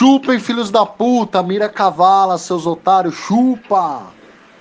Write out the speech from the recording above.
Chupem, filhos da puta, mira cavala, seus otários, chupa!